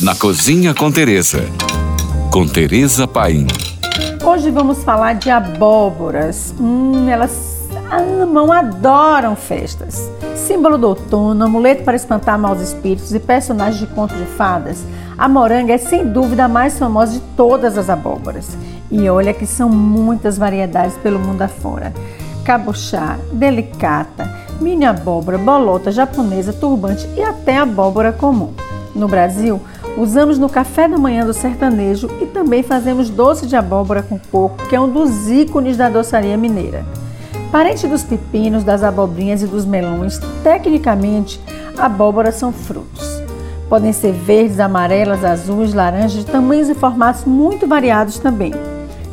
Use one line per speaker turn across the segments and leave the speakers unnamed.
na Cozinha com Teresa. Com Teresa Paim.
Hoje vamos falar de abóboras. Hum, elas amam, adoram festas. Símbolo do outono, amuleto para espantar maus espíritos e personagem de conto de fadas, a moranga é sem dúvida a mais famosa de todas as abóboras. E olha que são muitas variedades pelo mundo afora. Cabochá, delicata, mini abóbora, bolota, japonesa, turbante e até abóbora comum. No Brasil, usamos no café da manhã do sertanejo e também fazemos doce de abóbora com coco, que é um dos ícones da doçaria mineira. Parente dos pepinos, das abobrinhas e dos melões, tecnicamente, abóboras são frutos. Podem ser verdes, amarelas, azuis, laranjas, de tamanhos e formatos muito variados também.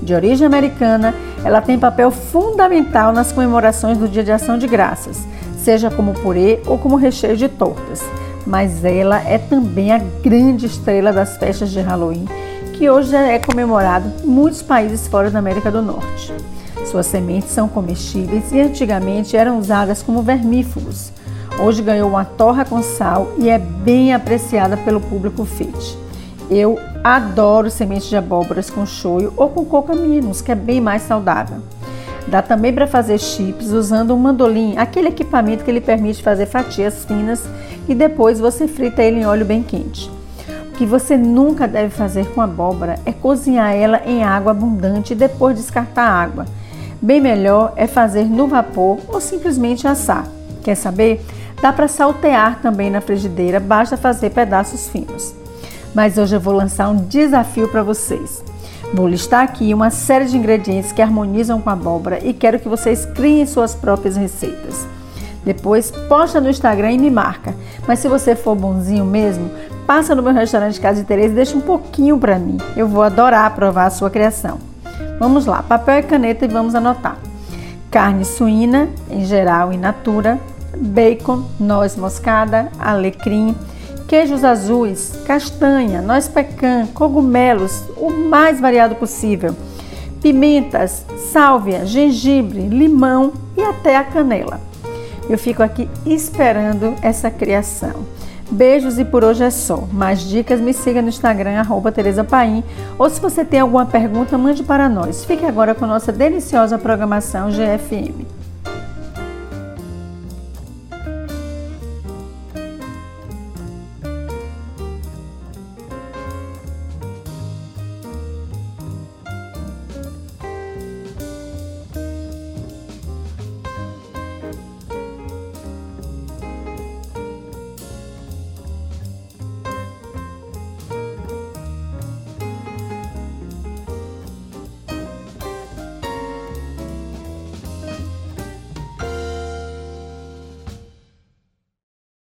De origem americana, ela tem papel fundamental nas comemorações do Dia de Ação de Graças, seja como purê ou como recheio de tortas mas ela é também a grande estrela das festas de Halloween, que hoje é comemorado em muitos países fora da América do Norte. Suas sementes são comestíveis e antigamente eram usadas como vermífugos. Hoje ganhou uma torra com sal e é bem apreciada pelo público fit. Eu adoro sementes de abóboras com shoyu ou com cocaminos, que é bem mais saudável. Dá também para fazer chips usando um mandolim, aquele equipamento que lhe permite fazer fatias finas e depois você frita ele em óleo bem quente. O que você nunca deve fazer com abóbora é cozinhar ela em água abundante e depois descartar a água. Bem melhor é fazer no vapor ou simplesmente assar. Quer saber? Dá para saltear também na frigideira, basta fazer pedaços finos. Mas hoje eu vou lançar um desafio para vocês. Vou listar aqui uma série de ingredientes que harmonizam com a abóbora e quero que vocês criem suas próprias receitas. Depois posta no Instagram e me marca. Mas se você for bonzinho mesmo, passa no meu restaurante Casa de Teresa e deixa um pouquinho para mim. Eu vou adorar provar a sua criação. Vamos lá, papel e caneta e vamos anotar. Carne suína, em geral in natura, bacon, noz moscada, alecrim, queijos azuis, castanha, noz pecan, cogumelos, o mais variado possível, pimentas, sálvia, gengibre, limão e até a canela. Eu fico aqui esperando essa criação. Beijos e por hoje é só. Mais dicas, me siga no Instagram, arroba Tereza Paim. Ou se você tem alguma pergunta, mande para nós. Fique agora com nossa deliciosa programação GFM.